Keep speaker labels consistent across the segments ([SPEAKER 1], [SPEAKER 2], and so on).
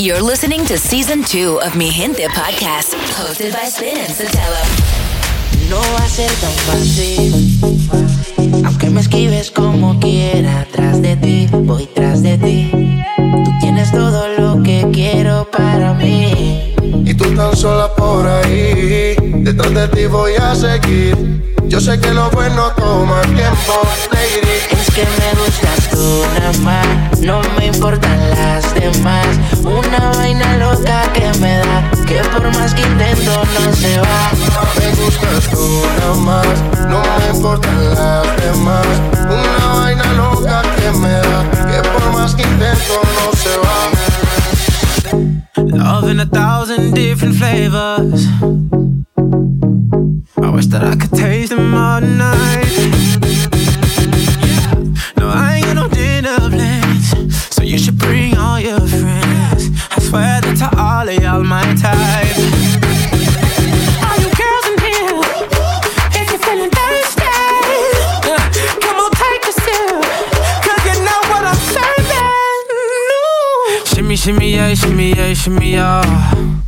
[SPEAKER 1] You're listening to season two of Mi Gente podcast, hosted by Spin and Sotelo.
[SPEAKER 2] No va a ser tan fácil, aunque me esquives como quiera. Tras de ti, voy tras de ti. Tú tienes todo lo que quiero para mí.
[SPEAKER 3] Y tú tan sola por ahí, detrás de ti voy a seguir. Yo sé que lo bueno toma tiempo.
[SPEAKER 2] Que me gustas tú nada más, no me importan las demás. Una vaina loca que me da, que por más que intento no se va.
[SPEAKER 3] Me gustas tú nada más, no me importan las demás. Una vaina loca que me da, que por más que intento no se
[SPEAKER 4] va. Love in a thousand different flavors. I wish that I could taste them all night. Swear that to all of y'all my type. All you girls in here, if you're feeling thirsty, come on take a sip, cause you know what I'm serving. Shimmy, shimmy, yeah, shimmy, yeah, shimmy, yeah.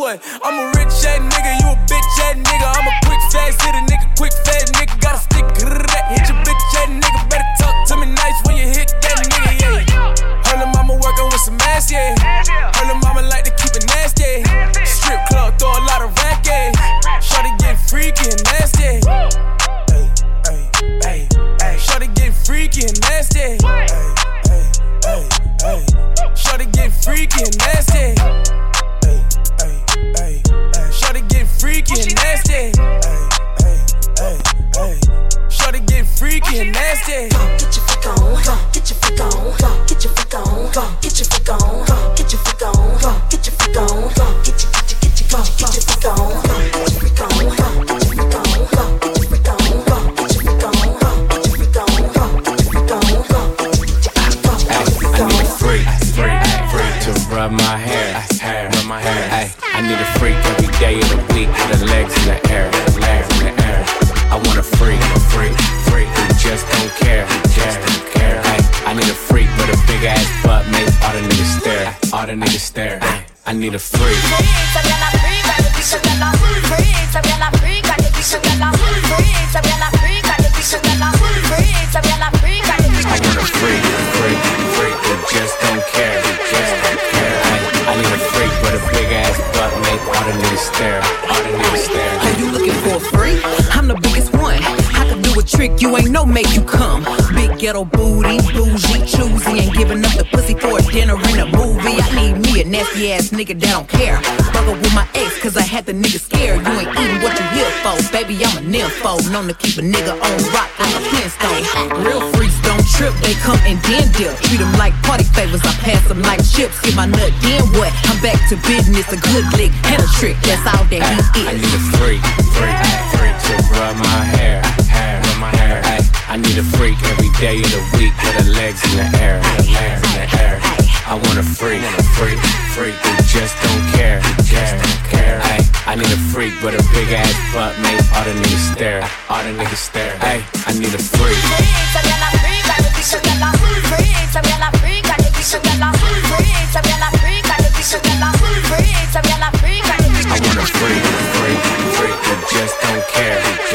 [SPEAKER 5] What? I'm and
[SPEAKER 6] ghetto booty, bougie, choosy, ain't giving up the pussy for a dinner in a movie. I need me a nasty ass nigga that don't care. Up with my ex, cause I had the nigga scared. You ain't eating what you here for. Baby, I'm a nympho. Known to keep a nigga on rock like a Flintstone. Real freaks don't trip, they come and then dip. Treat them like party favors, I pass them like chips. Get my nut, then what? I'm back to business, a good lick and a trick. That's all that he is.
[SPEAKER 7] I need a freak, freak, freak to rub my hair, I need a freak every day of the week with her legs in the air, in the air, in the air. I want a freak, a freak, freak who just don't care, care, care. I need a freak with a big ass butt, make all the niggas stare, all the niggas stare. Hey, I need a freak.
[SPEAKER 8] I want a
[SPEAKER 9] freak, freak, freak freak, just don't care.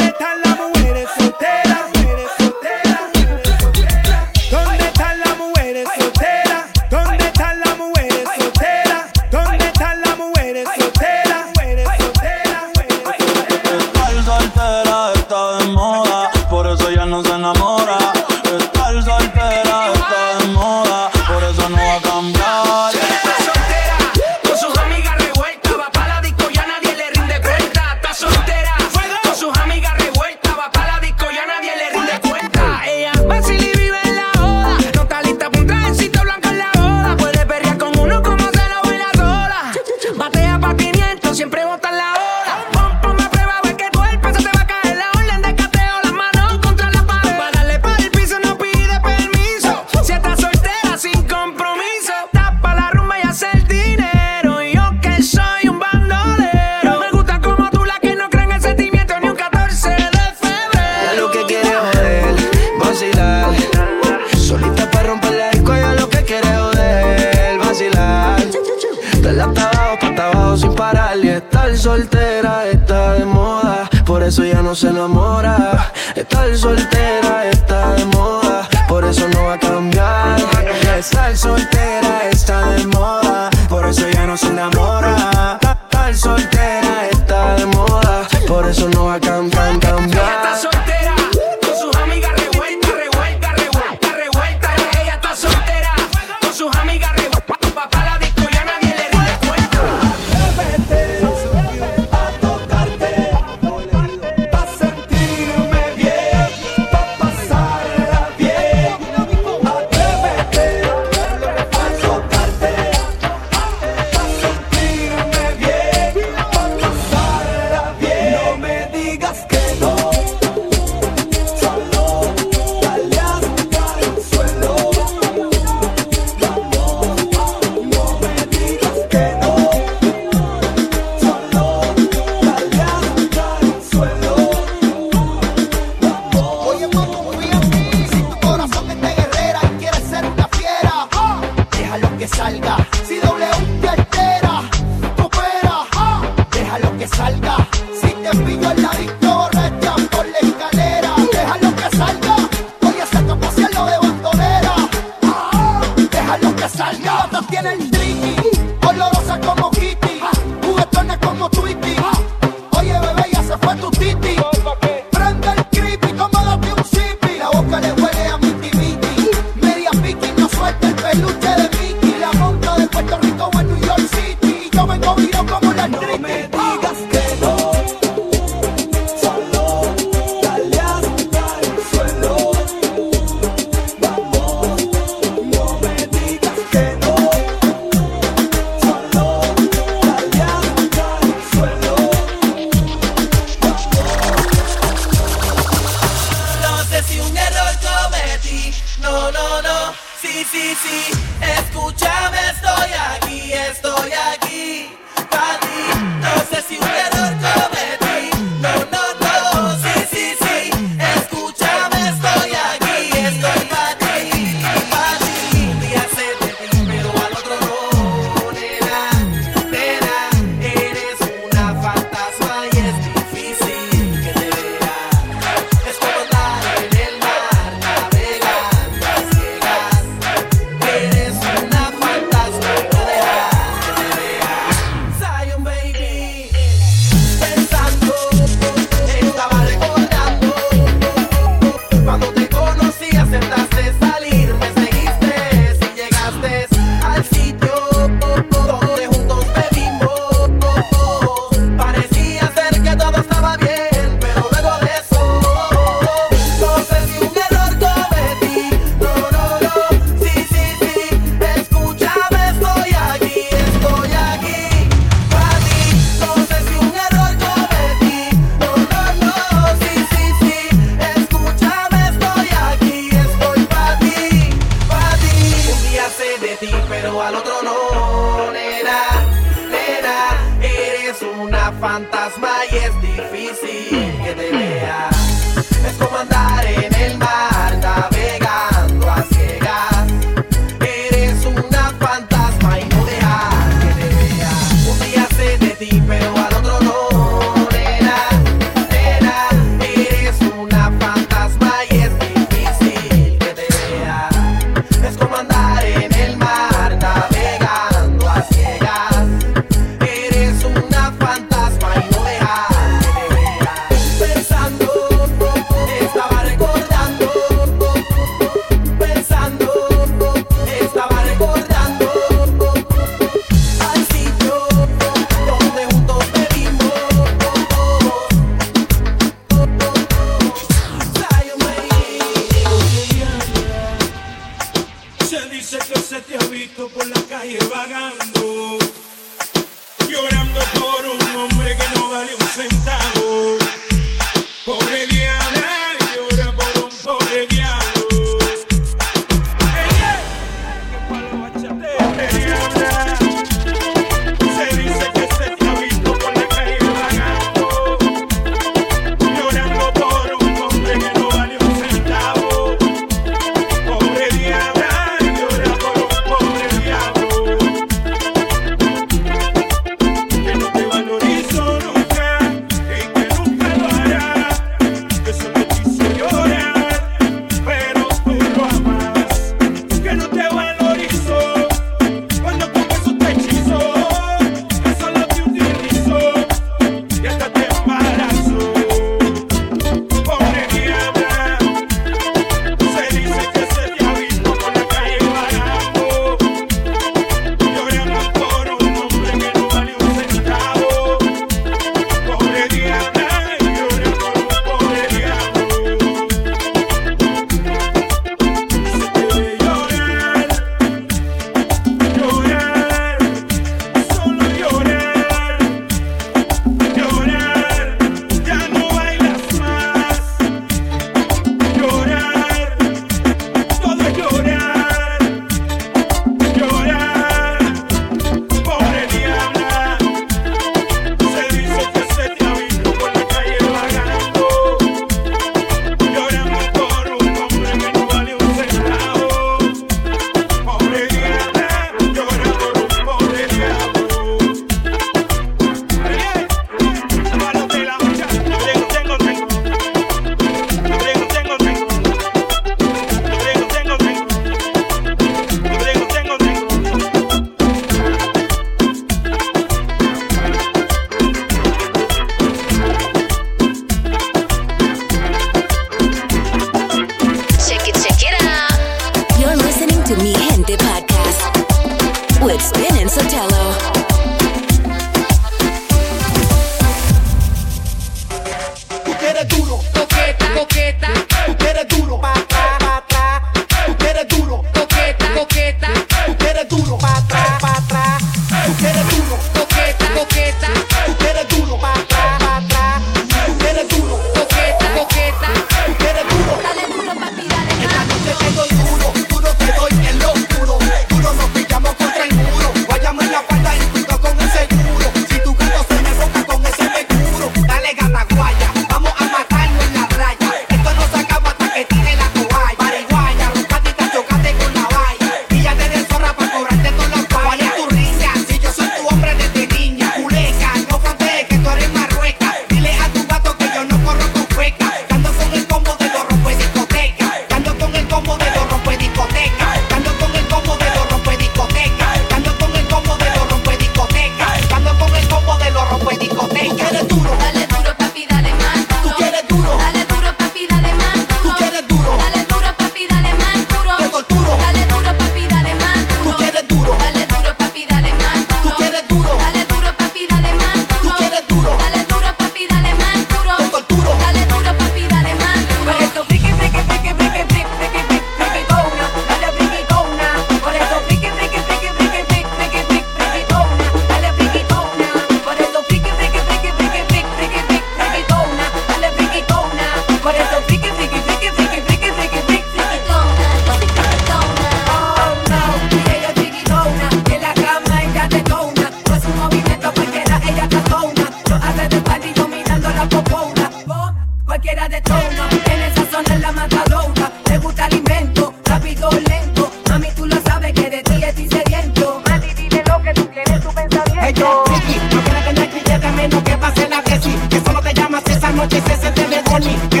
[SPEAKER 9] yo. Chiqui, no
[SPEAKER 10] quiero que
[SPEAKER 11] me
[SPEAKER 12] de
[SPEAKER 13] menos que pase la tesis. Que solo te llamas esa noche y se siente de Bonnie.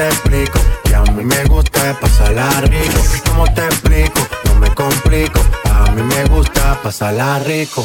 [SPEAKER 13] te
[SPEAKER 10] explico? Que a mí me gusta pasarla rico. ¿Cómo te explico? No me complico. A mí me gusta pasarla rico.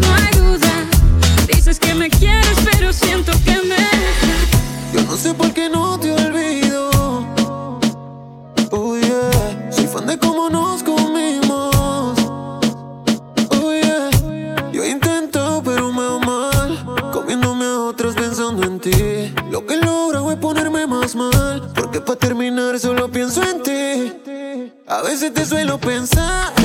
[SPEAKER 12] no
[SPEAKER 14] hay duda. Dices que
[SPEAKER 15] me quieres, pero siento que me. Yo no sé por qué no te olvido. Oh yeah, soy fan de cómo nos comimos. Oh yeah, yo he intentado, pero me hago mal. Comiéndome a otras pensando en ti. Lo que logro es ponerme más mal. Porque para terminar solo pienso en ti. A veces te suelo pensar.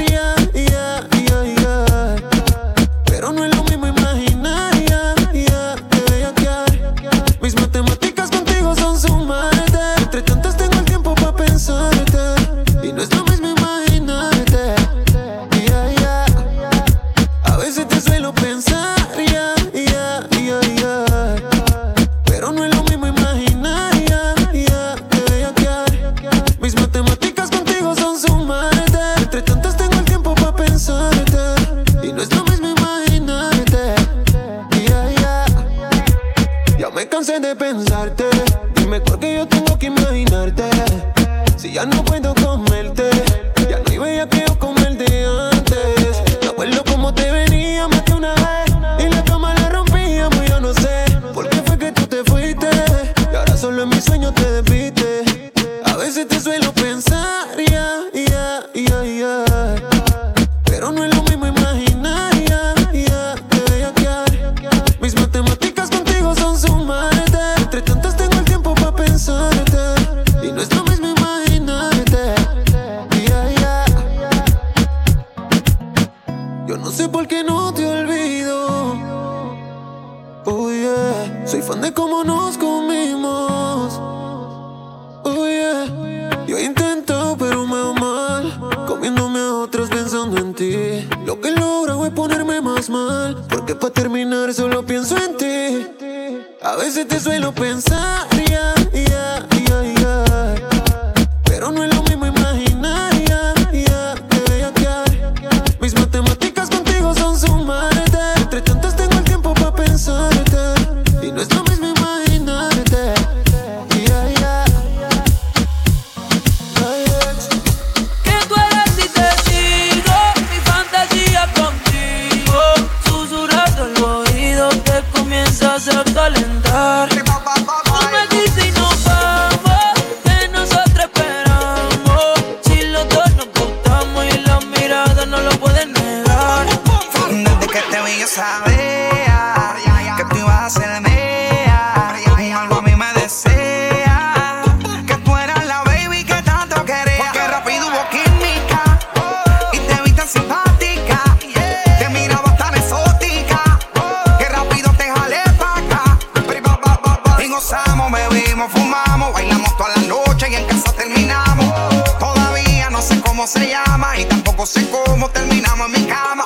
[SPEAKER 16] cómo se llama y tampoco sé cómo terminamos en mi cama.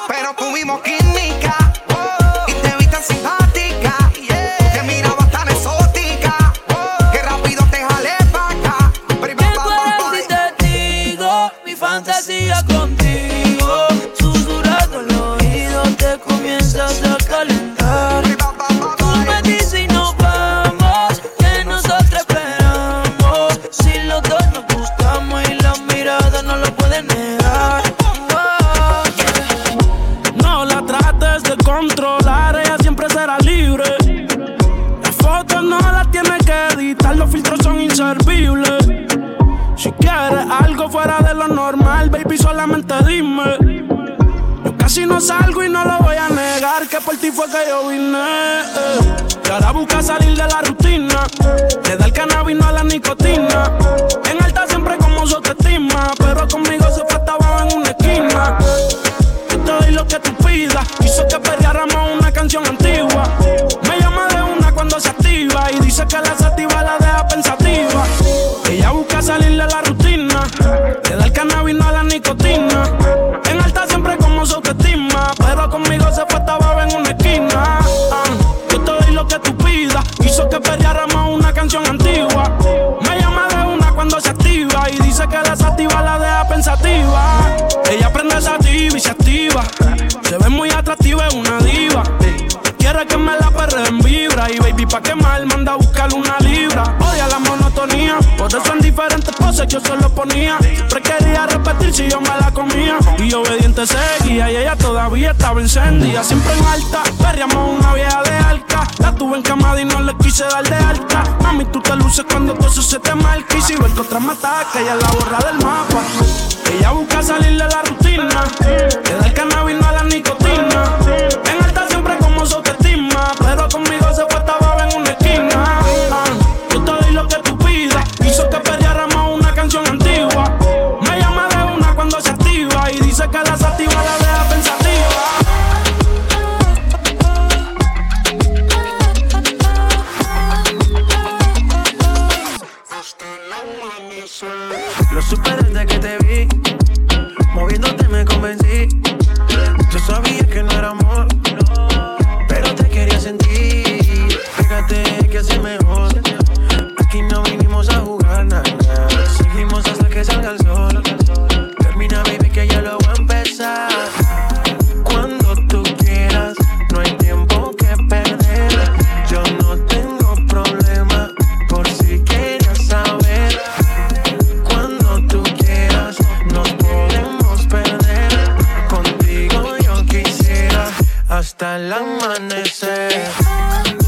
[SPEAKER 16] que
[SPEAKER 5] me la
[SPEAKER 17] perra en vibra. Y baby, pa' quemar, manda a buscar una libra. Odia la monotonía, por eso en diferentes poses yo se lo ponía. Siempre quería repetir si yo me la comía. Y obediente seguía, y ella todavía estaba encendida. Siempre en alta, perriamos una vieja de alta. La tuve en cama y no le quise dar de alta. Mami, tú
[SPEAKER 18] te luces cuando todo eso se te marca. Y si ves que otra me ataca, ella la borra del mapa. Ella busca salir de la rutina, le da el cannabis no a la nicotina.
[SPEAKER 17] amanecer.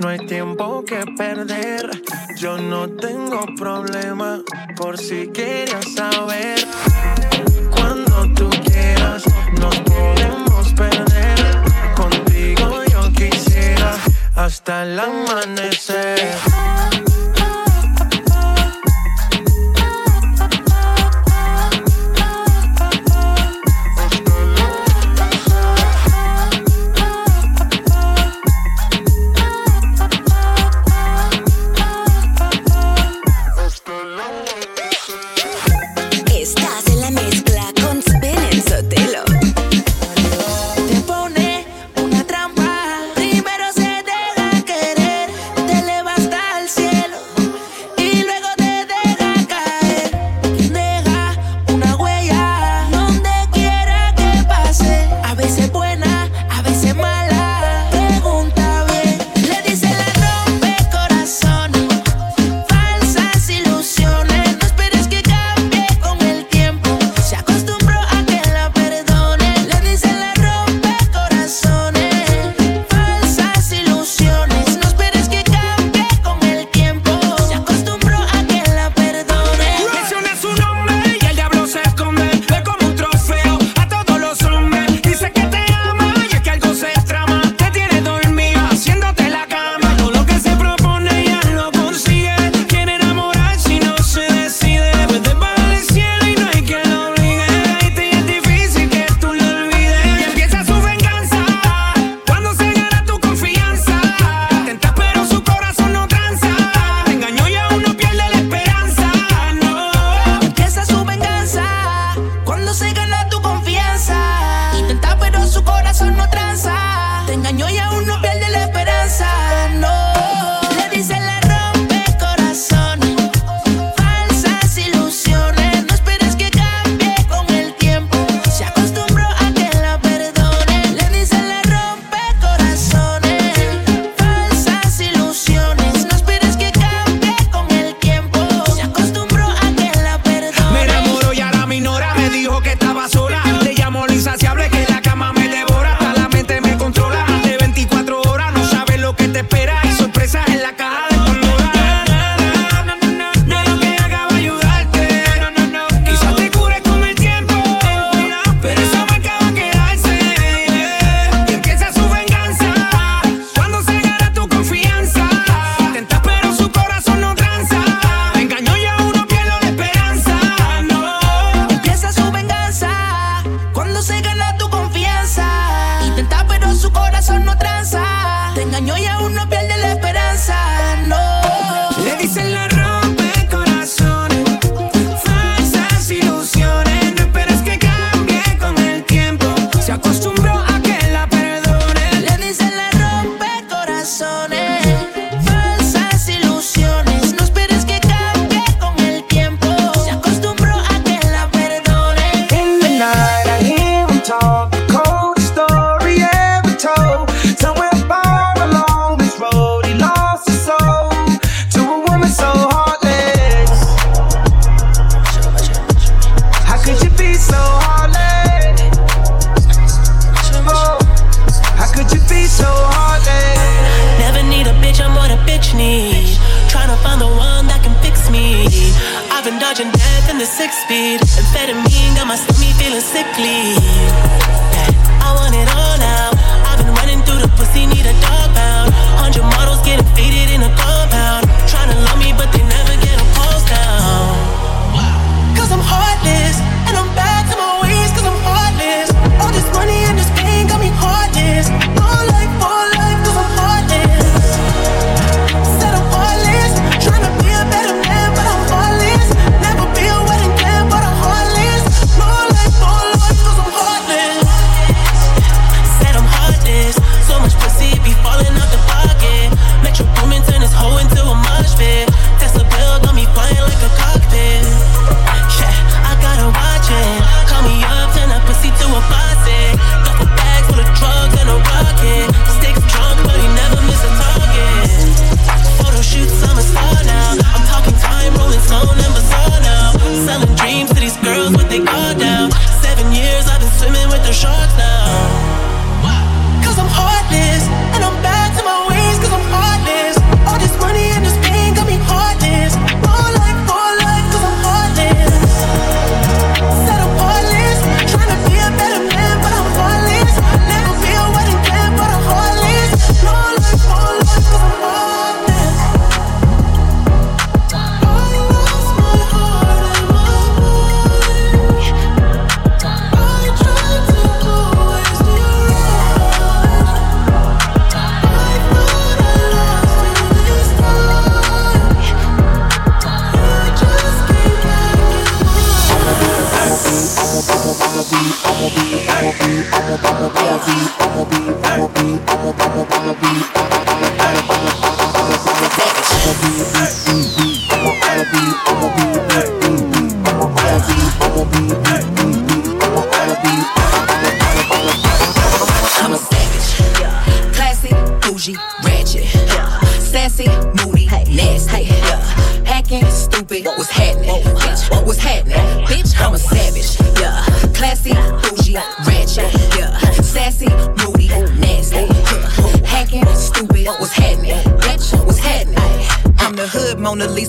[SPEAKER 17] No hay tiempo que perder. Yo no tengo problema. Por si quieres saber. Cuando tú quieras, nos podemos perder. Contigo yo quisiera hasta el amanecer.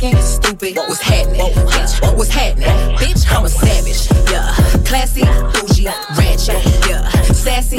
[SPEAKER 6] stupid. What's happening? Bitch, what was happening? Bitch, I'm a savage, yeah. Classy, bougie, ratchet, yeah. Sassy,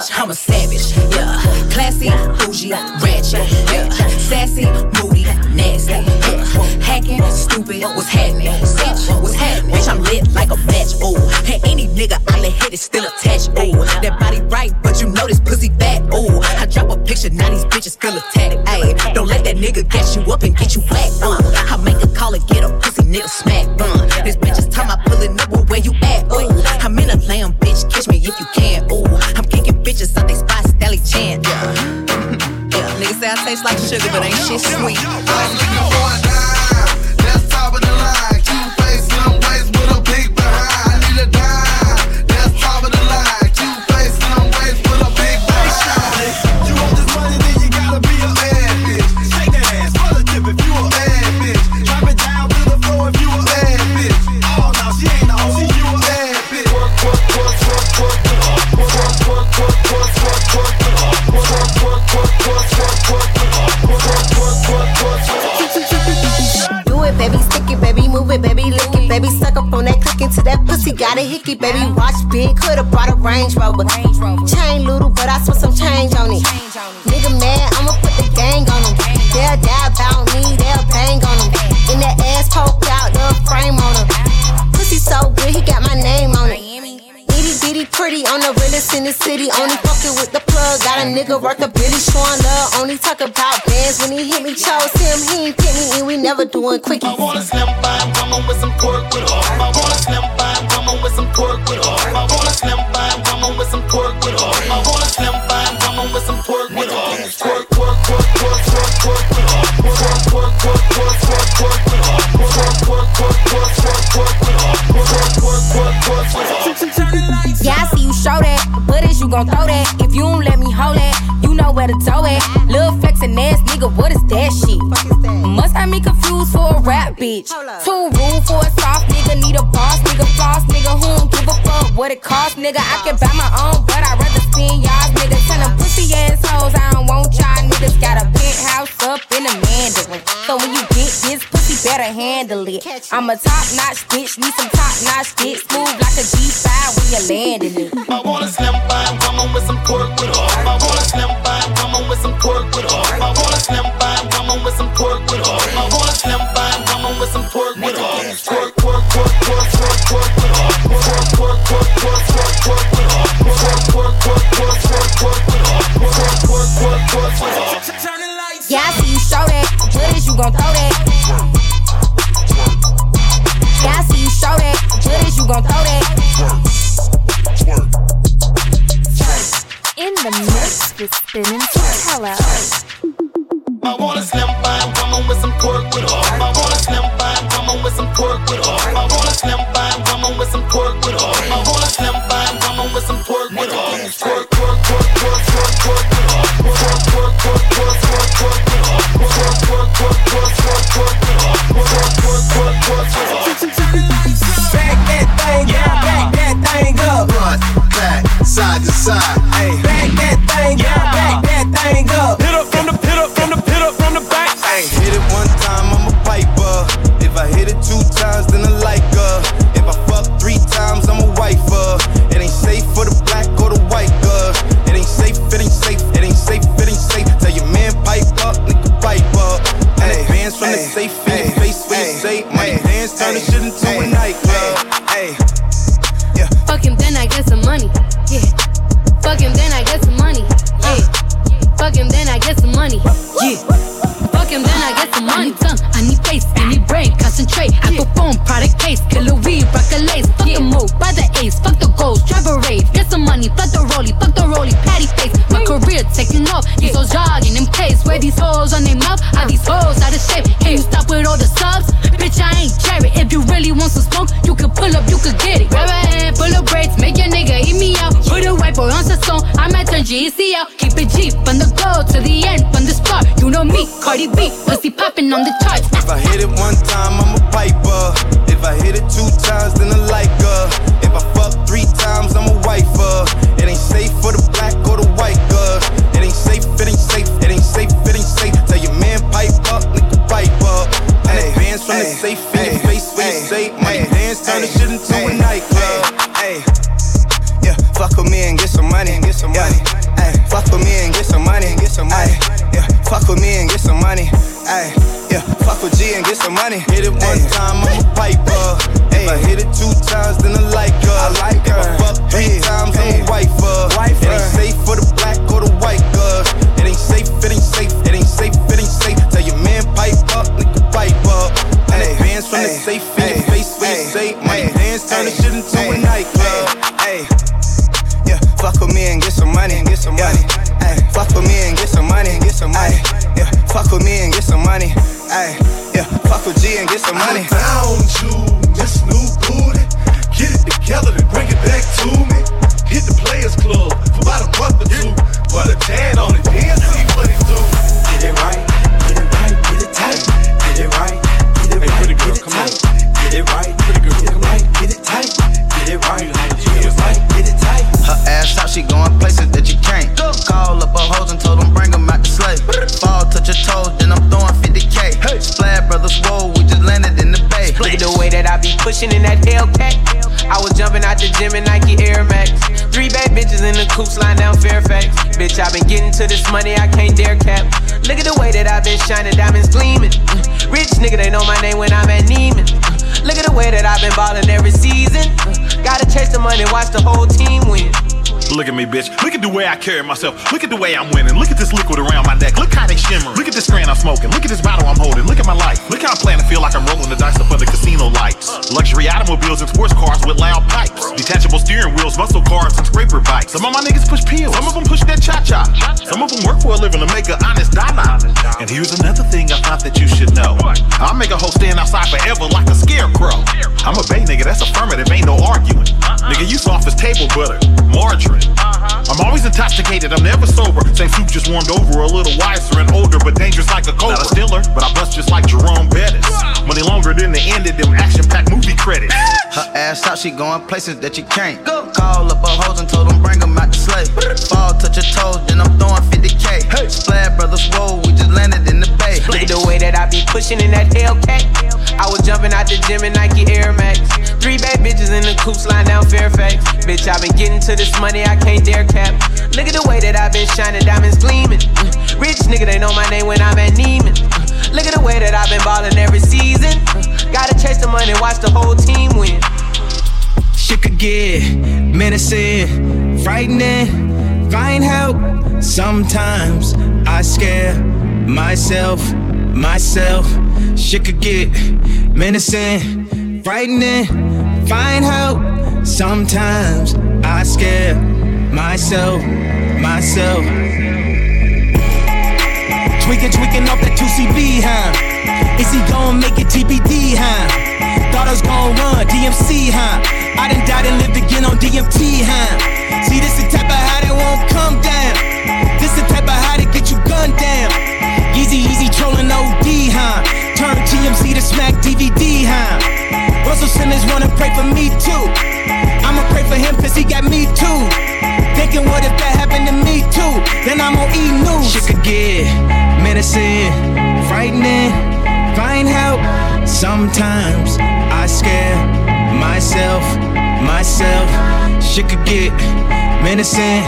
[SPEAKER 6] Bitch, I'm a savage. Yeah, classy, bougie, ratchet. Yeah, sassy, moody, nasty. Yeah. Hacking, stupid. What's happening? Bitch, what's happening? Bitch, I'm lit like a match. Ooh, and any nigga I let hit is still attached. Ooh, that body right, but you know this pussy fat. Ooh, I drop a picture, now these bitches feel attacked. Ayy, don't let that nigga gas you up and get you whacked. Uh, I make a call and get a pussy nigga smack. Uh, this bitch
[SPEAKER 19] tastes like sugar, but ain't shit sweet.
[SPEAKER 20] Got a hickey, baby, watch big, could've brought a Range Rover. Chain little, but I spent some change on it. Nigga mad, I'ma put the gang on him. They'll die about me, they'll bang on him. In that ass poked out, the frame on him. Pussy so good, he got my name on it. Itty bitty pretty on the realest in the city. Only fucking with the plug. Got a nigga worth a billy showing love. Only talk about bands when he hit me. Chose him, he ain't pick me, and we never doing quickies.
[SPEAKER 21] I want a slim fine woman with some pork with her. I
[SPEAKER 22] gon' throw that? If you don't let me hold it, you know where to toe it. Lil' flexin' ass nigga, what is that shit? Must have me confused for a rap bitch. Too rude for a soft nigga, need a boss nigga, floss nigga, who don't give a fuck what it cost, nigga. I can buy my own, but I'd rather spend y'all's niggas. Tell them pussy assholes, I don't want y'all niggas. Got a penthouse up in the Mandarin. So when you get this pussy, better handle it. I'm a top notch bitch, need some top notch bitch. Move like a G5 when you're landing it.
[SPEAKER 21] I wanna slim fine. Come on with some pork with off. I wanna slim fine. Come on with some pork with off. I wanna slim fine. Come on with some pork with off. I wanna slim by, I'm with some pork with off. Pork, pork, pork, pork, pork, pork with off. Pork, pork, pork, pork, pork, pork with off. Pork, pork, pork, pork, pork, pork with off.
[SPEAKER 22] Yeah, I see you show that. What is you gon' throw that? But is you gon' throw that?
[SPEAKER 23] In the mix with Spin and Sotelo.
[SPEAKER 21] I want a slim fine woman with some pork with her. I want a slim fine woman with some pork with her. I want a slim fine woman with some pork with her. I want a slim fine woman with some pork with her. Twerk, twerk, twerk, twerk, twerk, twerk with her. Twerk, twerk, twerk, twerk, twerk,
[SPEAKER 24] fuck
[SPEAKER 25] with me
[SPEAKER 21] and get some money, get some money. Hey, fuck with me and get some money, get some money. Yeah, fuck with me and get some money. Hey, yeah, fuck with G and get some money. Hit it one time, I'm a piper. If I hit it two times, then I like her. I like her. If I fuck three times, I'm a wifer. It ain't safe for the black or the white girl. It ain't safe, it ain't safe, it ain't safe, it ain't safe. Tell your man pipe up, nigga pipe up. And advance from the safe in your face when you say money dance, turn the shit into a nightclub. Hey, yeah, fuck with me and get some money, get some money. Hey, fuck with me and get some money, get some money. Yeah, Hey, yeah, fuck with G and get some money.
[SPEAKER 26] I found you, this new booty. Get it together and bring it back to me. Hit the Players Club for about a buck or two. Put a tan on it, then see what it do. Get it right, get it right, get it tight. Get it right, get it right, get it tight. Get it right, pretty girl, get it right, it right, get it right, get it tight.
[SPEAKER 10] Her ass out, she going places that you can't. Call up her hoes and told them bring them out the sleigh. Fall, touch your toes, then I'm throwing 50k. Splash brothers, whoa, we just landed in the bay.
[SPEAKER 27] Look at the way that I be pushing in that Hellcat. I was jumping out the gym in Nike Air Max. Three bad bitches in the coops line down Fairfax. Bitch, I been getting to this money, I can't dare cap. Look at the way that I been shining, diamonds gleaming. Mm. Rich nigga, they know my name when I'm at Neiman. Look at the way that I've been ballin' every season. Gotta chase the money, watch the whole team win.
[SPEAKER 28] Look at me, bitch. Look at the way I carry myself. Look at the way I'm winning. Look at this liquid around my neck. Look how they shimmer. Look at this strand I'm smoking. Look at this bottle I'm holding. Look at my life. Look how I plan to feel like I'm rolling the dice up under casino lights. Luxury automobiles and sports cars with loud pipes. Detachable steering wheels, muscle cars, and scraper bikes. Some of my niggas push pills. Some of them push that cha-cha. Some of them work for a living to make an honest dollar. And here's another thing I thought that you should know. I'll make a hoe stand outside forever like a scarecrow. I'm a bay nigga, that's affirmative, ain't no arguing. Nigga, you soft as table butter, margarine. Uh-huh. I'm always intoxicated, I'm never sober. Same soup just warmed over, a little wiser and older, but dangerous like a cobra. Not a Steeler, but I bust just like Jerome Bettis. Money longer than the end of them action-packed movie credits.
[SPEAKER 10] Her ass out, she going places that you can't. Go. Call up her hoes and told them bring them out the sleigh. Fall, touch your toes, then I'm throwing 50k. Splash brothers, whoa, we just landed in the bay.
[SPEAKER 27] Look at the way that I be pushing in that Hellcat. I was jumping out the gym in Nike Air Max. Three bad bitches in the coops line down Fairfax. Bitch, I been getting to this money, I can't dare cap. Look at the way that I been shining, diamonds gleaming. Mm. Rich nigga, they know my name when I'm at Neiman. Look at the way that I've been ballin' every season. Gotta chase the money, watch the whole team win.
[SPEAKER 29] Shit could get menacing, frightening, find help. Sometimes I scare myself, myself. Shit could get menacing, frightening, find help. Sometimes I scare myself, myself. Tweaking, tweaking off that 2CB, huh? Is he gon' make it TBD, huh? Thought I was gon' run DMC, huh? I done died and lived again on DMT, huh? See, this the type of high that won't come down. This the type of high that get you gunned down. Easy, easy trolling OD, huh? Turn TMZ to smack DVD, huh? Russell Simmons wanna pray for me too. I'ma pray for him cause he got me too. Thinking what if that happened to me too? Then I'm on E News. Shit could get menacing, frightening, find help. Sometimes I scare myself, myself. Shit could get menacing,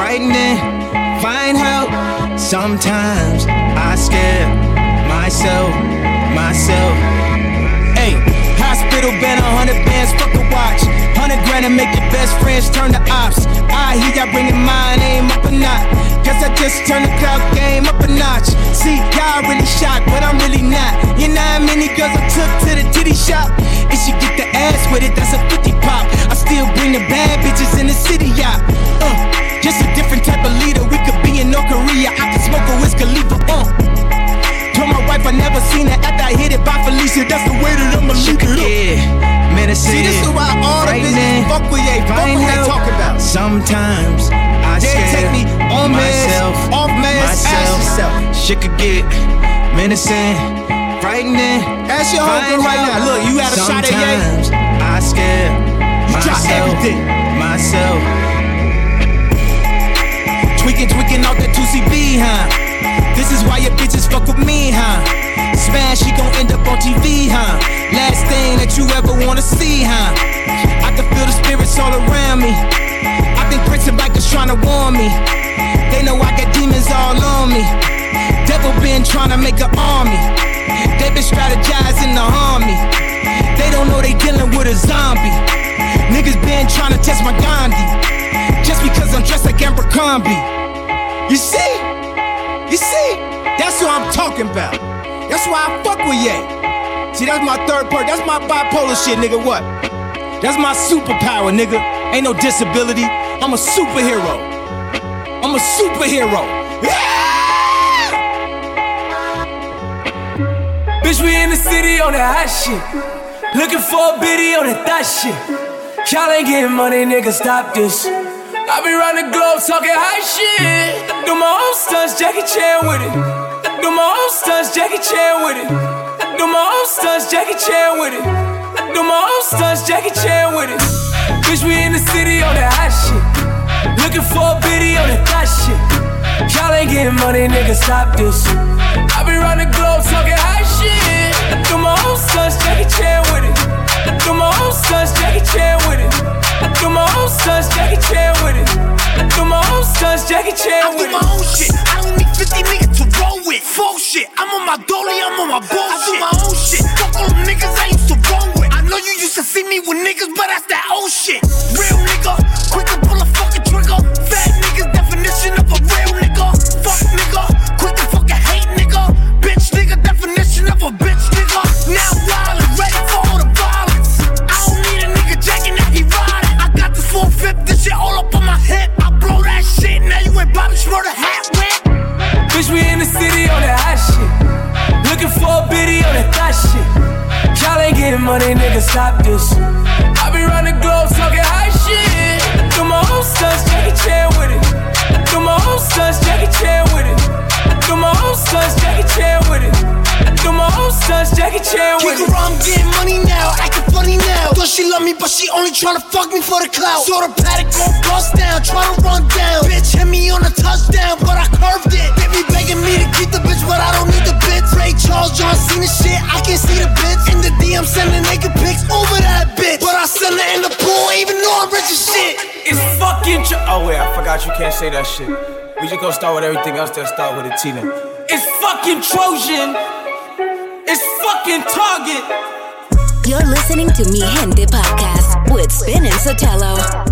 [SPEAKER 29] frightening, find help. Sometimes I scare myself, myself. Hey, hospital been a hundred bands, fuck the watch. Hundred grand and make your best friends turn to ops. I hear y'all bringing my name up a notch. Guess I just turned the cloud game up a notch. See, y'all really shocked, but I'm really not. You know how many girls I took to the titty shop? If she get the ass with it, that's a 50 pop. I still bring the bad bitches in the city, yeah. Uh, just a different type of leader. We could be in North Korea. I could smoke a whiskey, leave uh. Told my wife I never seen her after I hit it by Felicia. That's the way that I'ma leave it up. Menacing,
[SPEAKER 12] See, this is why all the bitches fuck with they fuck what they talk about.
[SPEAKER 29] Sometimes I
[SPEAKER 12] They take me on meds,
[SPEAKER 29] myself,
[SPEAKER 12] off meds, ask
[SPEAKER 29] myself.
[SPEAKER 12] yourself.
[SPEAKER 29] Shit could get menacing, frightening.
[SPEAKER 12] Ask your homegirl right now. Look, you had a shot at Ye?
[SPEAKER 29] Sometimes I scare myself,
[SPEAKER 12] everything.
[SPEAKER 29] myself. Tweaking, tweaking out that 2CB, huh? This is why your bitches fuck with me, huh? Smash, she gon' end up on TV, huh? Last thing that you ever wanna see, huh? I can feel the spirits all around me. I think Prince and Bikers tryna warn me. They know I got demons all on me. Devil been tryna make an army. They been strategizing to harm me. They don't know they dealing with a zombie. Niggas been tryna test my Gandhi. Just because I'm dressed like Abercrombie. You see? You see? That's what I'm talking about. That's why I fuck with Ye. See, that's my third part. That's my bipolar shit, nigga. What? That's my superpower, nigga. Ain't no disability. I'm a superhero. I'm a superhero. Yeah!
[SPEAKER 5] Bitch, we in the city on that hot shit. Looking for a biddy on that thot shit. Y'all ain't getting money, nigga, stop this. I be round the globe talking high shit. Do my own stunts, Jackie Chan with it. I do my own stunts, Jackie Chan with it. I do my own stunts, Jackie Chan with it. I do my own stunts, Jackie Chan with it. Bitch, we in the city on that hot shit. Looking for a biddy on that thot shit. Y'all ain't getting money, nigga, stop this. I be round the globe talking high shit. I do my own stunts, Jackie Chan with it. I do my own stunts, Jackie Chan with it. I do my own stunts, Jackie Chan with it. I do my own stunts, Jackie Chan with it.
[SPEAKER 30] I do my own shit. I don't need 50 niggas Shit. I'm on my dolly, I'm on my bullshit. I do my own shit. Fuck all them niggas I used to roll with. I know you used to see me with niggas, but that's that old shit. Real nigga,
[SPEAKER 5] stop this. Stunts, Jackie Chan with
[SPEAKER 30] Kick around, I'm getting money now, acting funny now. Thought she love me, but she only tryna fuck me for the clout. Saw the Patek go bust down, tryna run down. Bitch hit me on a touchdown, but I curved it. They be begging me to keep the bitch, but I don't need the bitch. Ray Charles, John Cena shit, I can't see the bitch. In the DM, sending naked pics over that bitch. But I send her in the pool, even though I'm rich as shit.
[SPEAKER 5] It's fucking tr- Oh wait, I forgot you can't say that shit. We just gonna start with everything else that start with a Tina. It's fucking Trojan. It's fucking Target.
[SPEAKER 1] You're listening to Mi Gente Podcast with Spin and Sotelo.